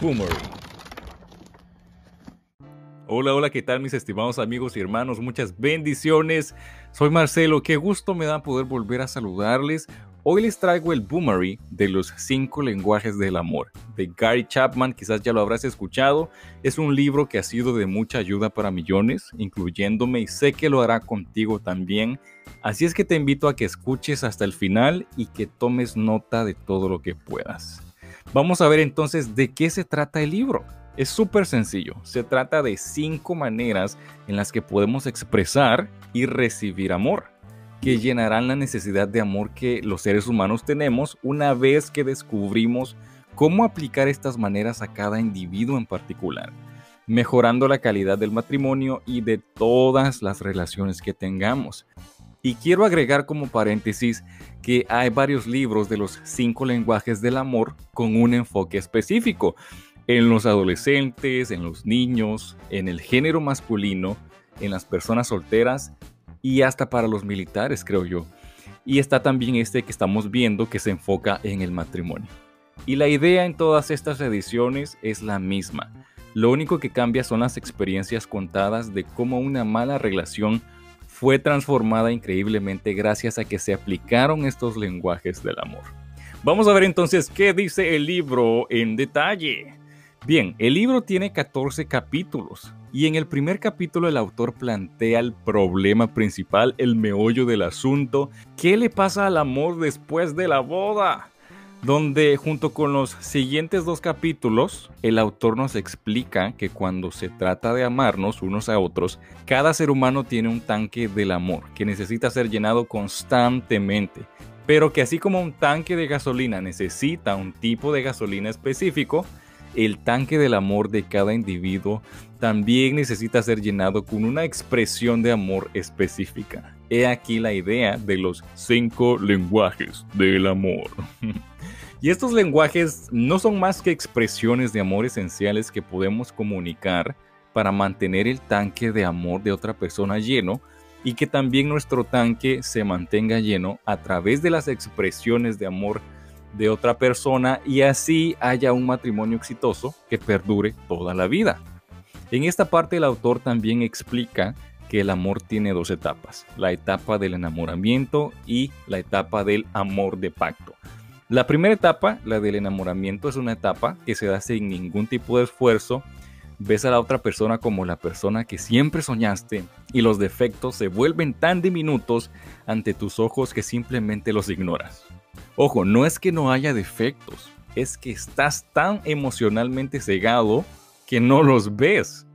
Boomerang. Hola, hola, ¿qué tal mis estimados amigos y hermanos? Muchas bendiciones. Soy Marcelo, qué gusto me da poder volver a saludarles. Hoy les traigo el Boomerang de los cinco lenguajes del amor de Gary Chapman, quizás ya lo habrás escuchado. Es un libro que ha sido de mucha ayuda para millones, incluyéndome y sé que lo hará contigo también. Así es que te invito a que escuches hasta el final y que tomes nota de todo lo que puedas. Vamos a ver entonces de qué se trata el libro. Es súper sencillo. Se trata de cinco maneras en las que podemos expresar y recibir amor, que llenarán la necesidad de amor que los seres humanos tenemos una vez que descubrimos cómo aplicar estas maneras a cada individuo en particular, mejorando la calidad del matrimonio y de todas las relaciones que tengamos. Y quiero agregar como paréntesis que hay varios libros de los cinco lenguajes del amor con un enfoque específico en los adolescentes, en los niños, en el género masculino, en las personas solteras y hasta para los militares, creo yo. Y está también este que estamos viendo que se enfoca en el matrimonio. Y la idea en todas estas ediciones es la misma. Lo único que cambia son las experiencias contadas de cómo una mala relación fue transformada increíblemente gracias a que se aplicaron estos lenguajes del amor. Vamos a ver entonces qué dice el libro en detalle. Bien, el libro tiene 14 capítulos y en el primer capítulo el autor plantea el problema principal, el meollo del asunto, ¿qué le pasa al amor después de la boda? Donde junto con los siguientes dos capítulos, el autor nos explica que cuando se trata de amarnos unos a otros, cada ser humano tiene un tanque del amor que necesita ser llenado constantemente, pero que así como un tanque de gasolina necesita un tipo de gasolina específico, el tanque del amor de cada individuo también necesita ser llenado con una expresión de amor específica. He aquí la idea de los cinco lenguajes del amor. Y estos lenguajes no son más que expresiones de amor esenciales que podemos comunicar para mantener el tanque de amor de otra persona lleno y que también nuestro tanque se mantenga lleno a través de las expresiones de amor de otra persona y así haya un matrimonio exitoso que perdure toda la vida. En esta parte el autor también explica que el amor tiene dos etapas, la etapa del enamoramiento y la etapa del amor de pacto. La primera etapa, la del enamoramiento, es una etapa que se da sin ningún tipo de esfuerzo. Ves a la otra persona como la persona que siempre soñaste y los defectos se vuelven tan diminutos ante tus ojos que simplemente los ignoras. Ojo, no es que no haya defectos, es que estás tan emocionalmente cegado que no los ves.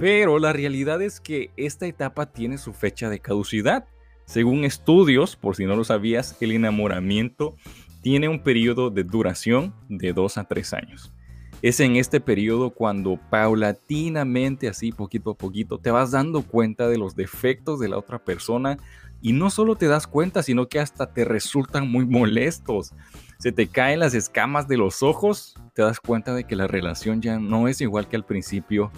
Pero la realidad es que esta etapa tiene su fecha de caducidad. Según estudios, por si no lo sabías, el enamoramiento tiene un periodo de duración de 2 a 3 años. Es en este periodo cuando paulatinamente, así poquito a poquito, te vas dando cuenta de los defectos de la otra persona y no solo te das cuenta, sino que hasta te resultan muy molestos. Se te caen las escamas de los ojos, te das cuenta de que la relación ya no es igual que al principio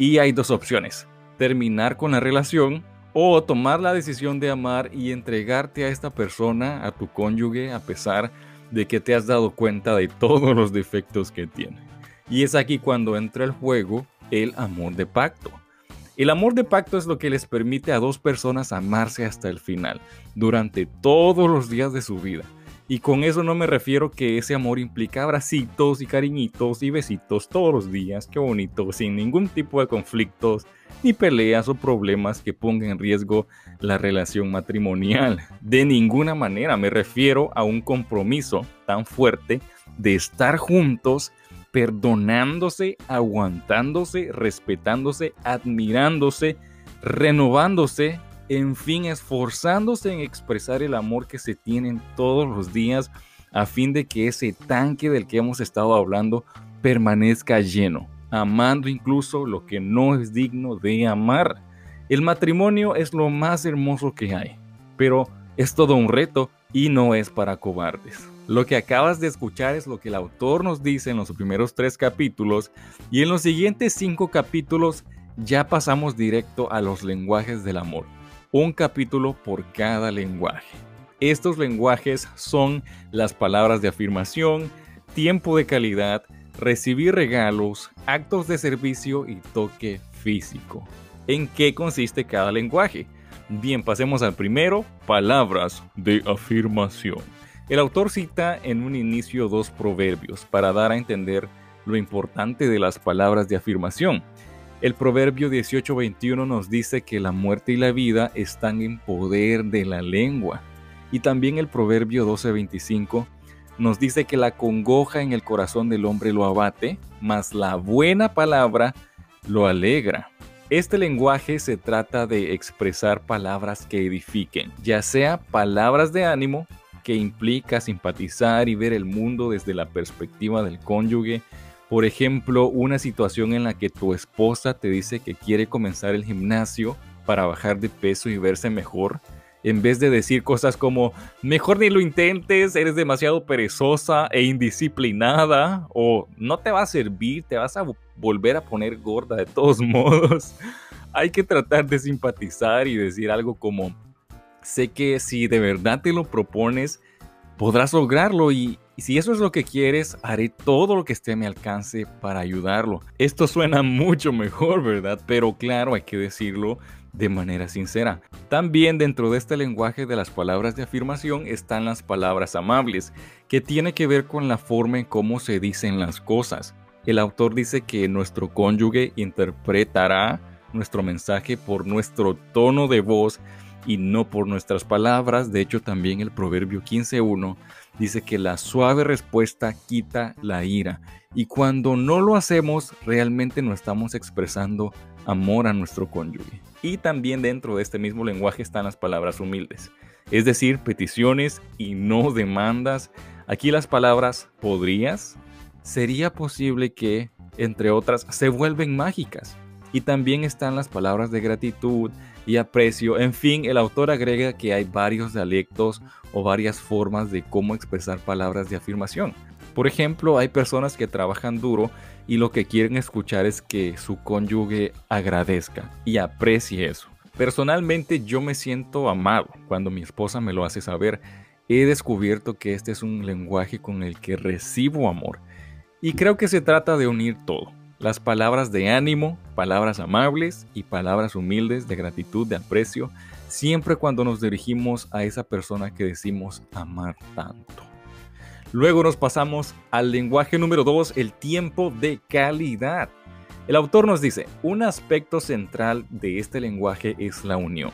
y hay dos opciones. Terminar con la relación o tomar la decisión de amar y entregarte a esta persona, a tu cónyuge, a pesar de que te has dado cuenta de todos los defectos que tiene. Y es aquí cuando entra el juego el amor de pacto. El amor de pacto es lo que les permite a dos personas amarse hasta el final, durante todos los días de su vida. Y con eso no me refiero que ese amor implica abracitos y cariñitos y besitos todos los días, qué bonito, sin ningún tipo de conflictos, ni peleas o problemas que pongan en riesgo la relación matrimonial. De ninguna manera me refiero a un compromiso tan fuerte de estar juntos, perdonándose, aguantándose, respetándose, admirándose, renovándose, en fin, esforzándose en expresar el amor que se tienen todos los días a fin de que ese tanque del que hemos estado hablando permanezca lleno amando incluso lo que no es digno de amar. El matrimonio es lo más hermoso que hay, pero es todo un reto y no es para cobardes. Lo que acabas de escuchar es lo que el autor nos dice en los primeros tres capítulos y en los siguientes cinco capítulos ya pasamos directo a los lenguajes del amor. Un capítulo por cada lenguaje. Estos lenguajes son las palabras de afirmación, tiempo de calidad, recibir regalos, actos de servicio y toque físico. ¿En qué consiste cada lenguaje? Bien, pasemos al primero, palabras de afirmación. El autor cita en un inicio dos proverbios para dar a entender lo importante de las palabras de afirmación. El proverbio 18:21 nos dice que la muerte y la vida están en poder de la lengua. Y también el proverbio 12:25 nos dice que la congoja en el corazón del hombre lo abate, mas la buena palabra lo alegra. Este lenguaje se trata de expresar palabras que edifiquen, ya sea palabras de ánimo, que implica simpatizar y ver el mundo desde la perspectiva del cónyuge, por ejemplo, una situación en la que tu esposa te dice que quiere comenzar el gimnasio para bajar de peso y verse mejor, en vez de decir cosas como, mejor ni lo intentes, eres demasiado perezosa e indisciplinada, o no te va a servir, te vas a volver a poner gorda de todos modos. Hay que tratar de simpatizar y decir algo como, sé que si de verdad te lo propones, podrás lograrlo y, si eso es lo que quieres, haré todo lo que esté a mi alcance para ayudarlo. Esto suena mucho mejor, ¿verdad? Pero claro, hay que decirlo de manera sincera. También dentro de este lenguaje de las palabras de afirmación están las palabras amables, que tiene que ver con la forma en cómo se dicen las cosas. El autor dice que nuestro cónyuge interpretará nuestro mensaje por nuestro tono de voz y no por nuestras palabras. De hecho, también el Proverbio 15.1 dice que la suave respuesta quita la ira. Y cuando no lo hacemos, realmente no estamos expresando amor a nuestro cónyuge. Y también dentro de este mismo lenguaje están las palabras humildes, es decir, peticiones y no demandas. Aquí las palabras podrías, sería posible que, entre otras, se vuelven mágicas. Y también están las palabras de gratitud, y aprecio. En fin, el autor agrega que hay varios dialectos o varias formas de cómo expresar palabras de afirmación. Por ejemplo, hay personas que trabajan duro y lo que quieren escuchar es que su cónyuge agradezca y aprecie eso. Personalmente yo me siento amado cuando mi esposa me lo hace saber. He descubierto que este es un lenguaje con el que recibo amor. Y creo que se trata de unir todo las palabras de ánimo, palabras amables y palabras humildes de gratitud, de aprecio, siempre cuando nos dirigimos a esa persona que decimos amar tanto. Luego nos pasamos al lenguaje número 2, el tiempo de calidad. El autor nos dice, un aspecto central de este lenguaje es la unión.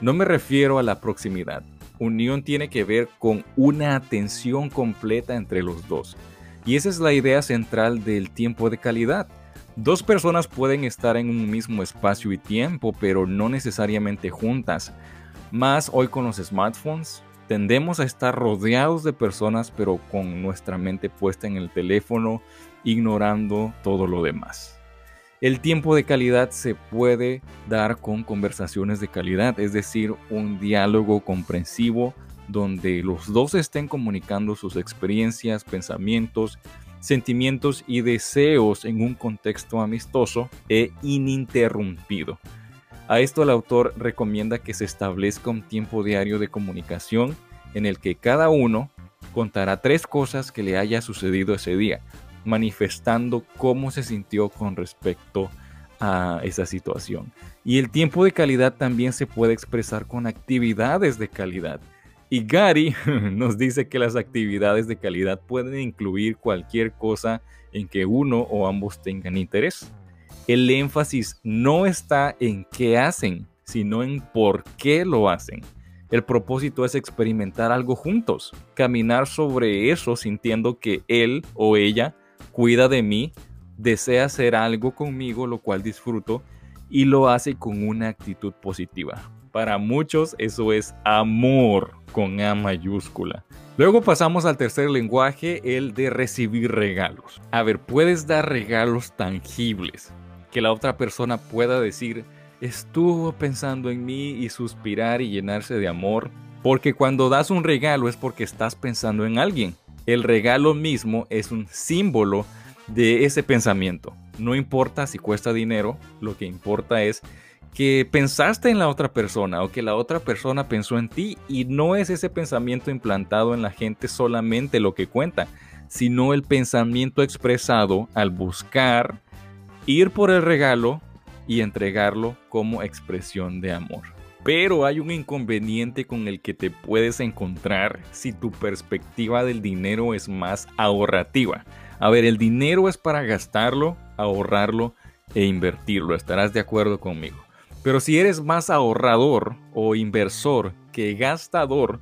No me refiero a la proximidad. Unión tiene que ver con una atención completa entre los dos. Y esa es la idea central del tiempo de calidad. Dos personas pueden estar en un mismo espacio y tiempo, pero no necesariamente juntas. Más hoy con los smartphones, tendemos a estar rodeados de personas, pero con nuestra mente puesta en el teléfono, ignorando todo lo demás. El tiempo de calidad se puede dar con conversaciones de calidad, es decir, un diálogo comprensivo donde los dos estén comunicando sus experiencias, pensamientos, sentimientos y deseos en un contexto amistoso e ininterrumpido. A esto el autor recomienda que se establezca un tiempo diario de comunicación en el que cada uno contará tres cosas que le haya sucedido ese día, manifestando cómo se sintió con respecto a esa situación. Y el tiempo de calidad también se puede expresar con actividades de calidad. Y Gary nos dice que las actividades de calidad pueden incluir cualquier cosa en que uno o ambos tengan interés. El énfasis no está en qué hacen, sino en por qué lo hacen. El propósito es experimentar algo juntos, caminar sobre eso sintiendo que él o ella cuida de mí, desea hacer algo conmigo, lo cual disfruto, y lo hace con una actitud positiva. Para muchos eso es amor con A mayúscula. Luego pasamos al tercer lenguaje, el de recibir regalos. A ver, puedes dar regalos tangibles, que la otra persona pueda decir, estuvo pensando en mí y suspirar y llenarse de amor. Porque cuando das un regalo es porque estás pensando en alguien. El regalo mismo es un símbolo de ese pensamiento. No importa si cuesta dinero, lo que importa es que pensaste en la otra persona o que la otra persona pensó en ti y no es ese pensamiento implantado en la gente solamente lo que cuenta, sino el pensamiento expresado al buscar ir por el regalo y entregarlo como expresión de amor. Pero hay un inconveniente con el que te puedes encontrar si tu perspectiva del dinero es más ahorrativa. A ver, el dinero es para gastarlo, ahorrarlo e invertirlo. Estarás de acuerdo conmigo. Pero si eres más ahorrador o inversor que gastador,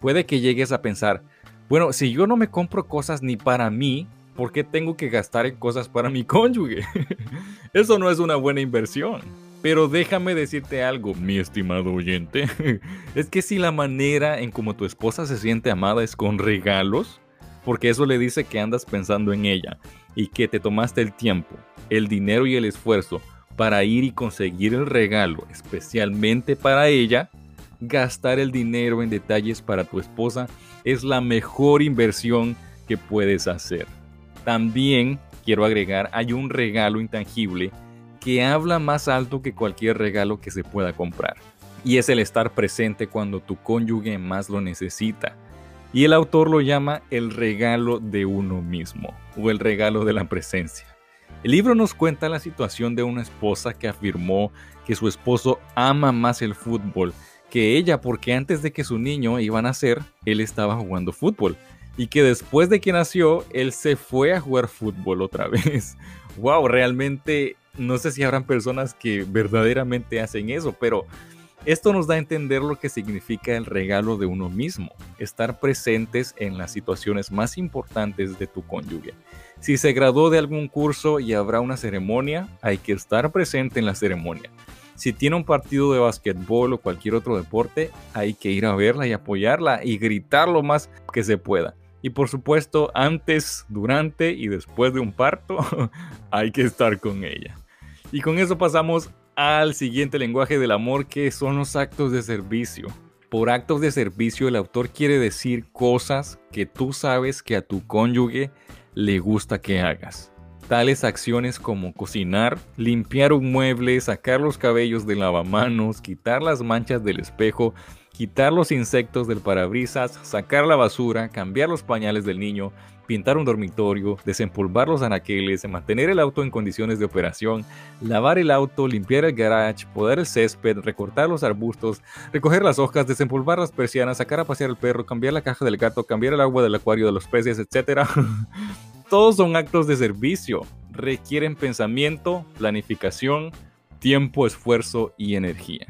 puede que llegues a pensar, bueno, si yo no me compro cosas ni para mí, ¿por qué tengo que gastar en cosas para mi cónyuge? Eso no es una buena inversión. Pero déjame decirte algo, mi estimado oyente. es que si la manera en como tu esposa se siente amada es con regalos, porque eso le dice que andas pensando en ella y que te tomaste el tiempo, el dinero y el esfuerzo para ir y conseguir el regalo especialmente para ella, gastar el dinero en detalles para tu esposa es la mejor inversión que puedes hacer. También quiero agregar, hay un regalo intangible que habla más alto que cualquier regalo que se pueda comprar. Y es el estar presente cuando tu cónyuge más lo necesita. Y el autor lo llama el regalo de uno mismo o el regalo de la presencia. El libro nos cuenta la situación de una esposa que afirmó que su esposo ama más el fútbol que ella porque antes de que su niño iba a nacer, él estaba jugando fútbol y que después de que nació, él se fue a jugar fútbol otra vez. wow, realmente no sé si habrán personas que verdaderamente hacen eso, pero esto nos da a entender lo que significa el regalo de uno mismo, estar presentes en las situaciones más importantes de tu cónyuge. Si se graduó de algún curso y habrá una ceremonia, hay que estar presente en la ceremonia. Si tiene un partido de básquetbol o cualquier otro deporte, hay que ir a verla y apoyarla y gritar lo más que se pueda. Y por supuesto, antes, durante y después de un parto, hay que estar con ella. Y con eso pasamos al siguiente lenguaje del amor que son los actos de servicio. Por actos de servicio el autor quiere decir cosas que tú sabes que a tu cónyuge le gusta que hagas. Tales acciones como cocinar, limpiar un mueble, sacar los cabellos del lavamanos, quitar las manchas del espejo, quitar los insectos del parabrisas, sacar la basura, cambiar los pañales del niño, pintar un dormitorio, desempolvar los anaqueles, mantener el auto en condiciones de operación, lavar el auto, limpiar el garage, podar el césped, recortar los arbustos, recoger las hojas, desempolvar las persianas, sacar a pasear el perro, cambiar la caja del gato, cambiar el agua del acuario de los peces, etc. Todos son actos de servicio, requieren pensamiento, planificación, tiempo, esfuerzo y energía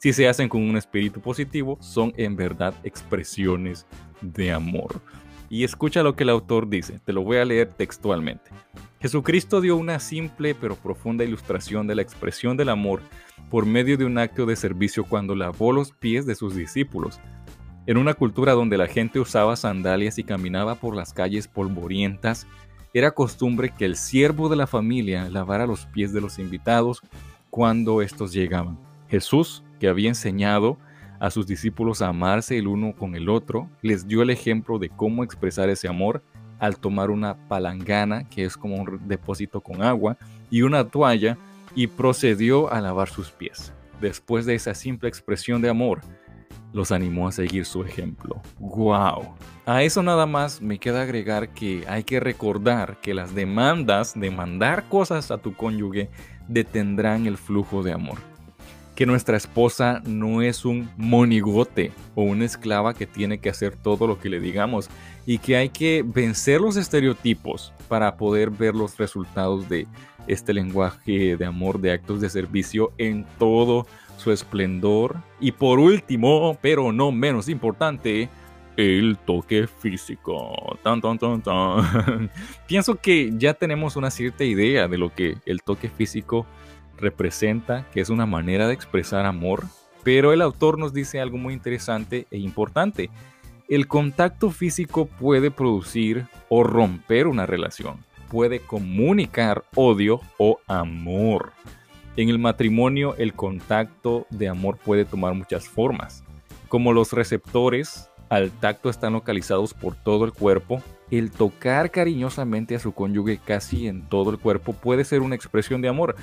si se hacen con un espíritu positivo, son en verdad expresiones de amor. Y escucha lo que el autor dice, te lo voy a leer textualmente. Jesucristo dio una simple pero profunda ilustración de la expresión del amor por medio de un acto de servicio cuando lavó los pies de sus discípulos. En una cultura donde la gente usaba sandalias y caminaba por las calles polvorientas, era costumbre que el siervo de la familia lavara los pies de los invitados cuando estos llegaban. Jesús que había enseñado a sus discípulos a amarse el uno con el otro, les dio el ejemplo de cómo expresar ese amor al tomar una palangana, que es como un depósito con agua, y una toalla, y procedió a lavar sus pies. Después de esa simple expresión de amor, los animó a seguir su ejemplo. ¡Wow! A eso nada más me queda agregar que hay que recordar que las demandas de mandar cosas a tu cónyuge detendrán el flujo de amor que nuestra esposa no es un monigote o una esclava que tiene que hacer todo lo que le digamos y que hay que vencer los estereotipos para poder ver los resultados de este lenguaje de amor, de actos de servicio en todo su esplendor. Y por último, pero no menos importante, el toque físico. Tan, tan, tan, tan. Pienso que ya tenemos una cierta idea de lo que el toque físico representa, que es una manera de expresar amor, pero el autor nos dice algo muy interesante e importante. El contacto físico puede producir o romper una relación, puede comunicar odio o amor. En el matrimonio el contacto de amor puede tomar muchas formas. Como los receptores al tacto están localizados por todo el cuerpo, el tocar cariñosamente a su cónyuge casi en todo el cuerpo puede ser una expresión de amor.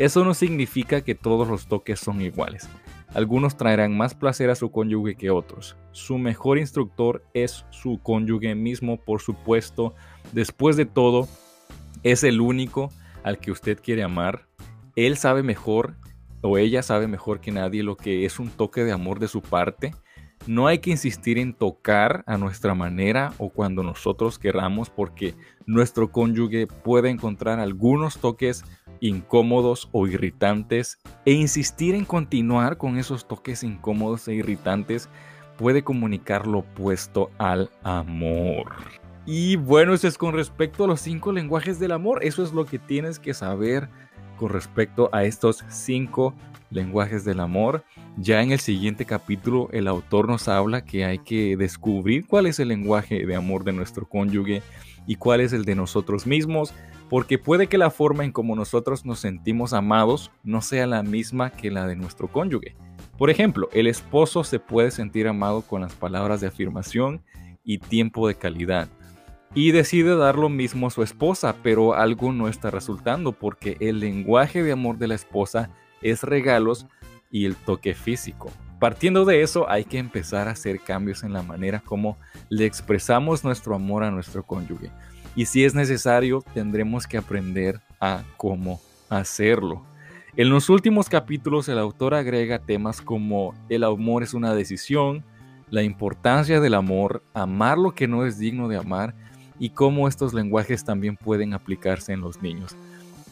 Eso no significa que todos los toques son iguales. Algunos traerán más placer a su cónyuge que otros. Su mejor instructor es su cónyuge mismo, por supuesto. Después de todo, es el único al que usted quiere amar. Él sabe mejor o ella sabe mejor que nadie lo que es un toque de amor de su parte. No hay que insistir en tocar a nuestra manera o cuando nosotros queramos porque nuestro cónyuge puede encontrar algunos toques incómodos o irritantes e insistir en continuar con esos toques incómodos e irritantes puede comunicar lo opuesto al amor. Y bueno, eso es con respecto a los cinco lenguajes del amor. Eso es lo que tienes que saber con respecto a estos cinco lenguajes del amor. Ya en el siguiente capítulo el autor nos habla que hay que descubrir cuál es el lenguaje de amor de nuestro cónyuge y cuál es el de nosotros mismos porque puede que la forma en como nosotros nos sentimos amados no sea la misma que la de nuestro cónyuge. Por ejemplo, el esposo se puede sentir amado con las palabras de afirmación y tiempo de calidad. Y decide dar lo mismo a su esposa, pero algo no está resultando porque el lenguaje de amor de la esposa es regalos y el toque físico. Partiendo de eso, hay que empezar a hacer cambios en la manera como le expresamos nuestro amor a nuestro cónyuge y si es necesario tendremos que aprender a cómo hacerlo. En los últimos capítulos el autor agrega temas como el amor es una decisión, la importancia del amor, amar lo que no es digno de amar y cómo estos lenguajes también pueden aplicarse en los niños.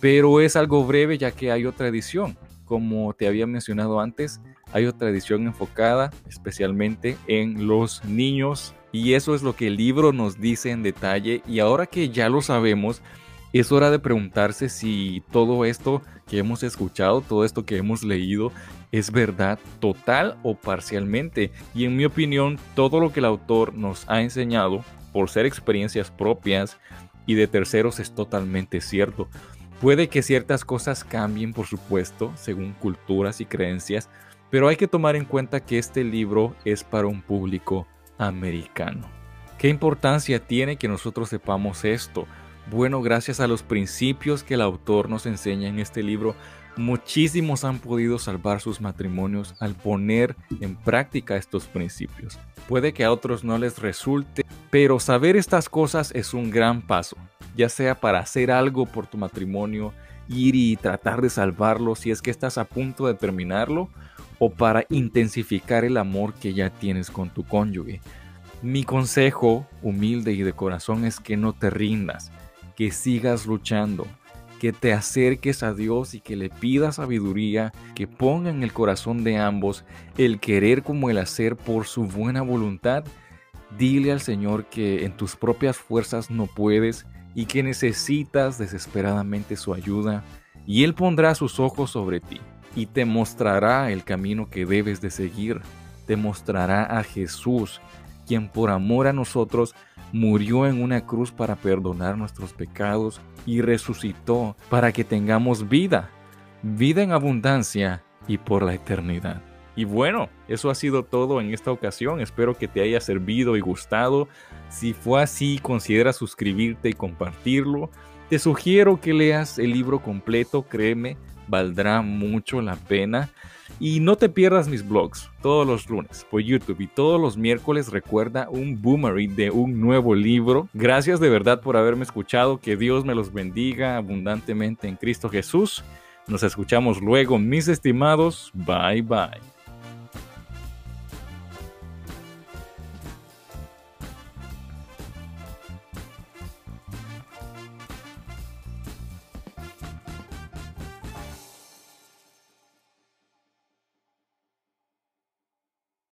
Pero es algo breve ya que hay otra edición. Como te había mencionado antes, hay otra edición enfocada especialmente en los niños y eso es lo que el libro nos dice en detalle y ahora que ya lo sabemos, es hora de preguntarse si todo esto que hemos escuchado, todo esto que hemos leído, es verdad total o parcialmente. Y en mi opinión, todo lo que el autor nos ha enseñado, por ser experiencias propias y de terceros, es totalmente cierto. Puede que ciertas cosas cambien, por supuesto, según culturas y creencias, pero hay que tomar en cuenta que este libro es para un público americano. ¿Qué importancia tiene que nosotros sepamos esto? Bueno, gracias a los principios que el autor nos enseña en este libro, muchísimos han podido salvar sus matrimonios al poner en práctica estos principios. Puede que a otros no les resulte, pero saber estas cosas es un gran paso, ya sea para hacer algo por tu matrimonio, ir y tratar de salvarlo si es que estás a punto de terminarlo, o para intensificar el amor que ya tienes con tu cónyuge. Mi consejo humilde y de corazón es que no te rindas, que sigas luchando, que te acerques a Dios y que le pidas sabiduría, que ponga en el corazón de ambos el querer como el hacer por su buena voluntad. Dile al Señor que en tus propias fuerzas no puedes y que necesitas desesperadamente su ayuda, y Él pondrá sus ojos sobre ti y te mostrará el camino que debes de seguir. Te mostrará a Jesús, quien por amor a nosotros murió en una cruz para perdonar nuestros pecados y resucitó para que tengamos vida, vida en abundancia y por la eternidad. Y bueno, eso ha sido todo en esta ocasión. Espero que te haya servido y gustado. Si fue así, considera suscribirte y compartirlo. Te sugiero que leas el libro completo, créeme, valdrá mucho la pena. Y no te pierdas mis blogs todos los lunes por YouTube y todos los miércoles recuerda un boomerang de un nuevo libro. Gracias de verdad por haberme escuchado. Que Dios me los bendiga abundantemente en Cristo Jesús. Nos escuchamos luego, mis estimados. Bye bye.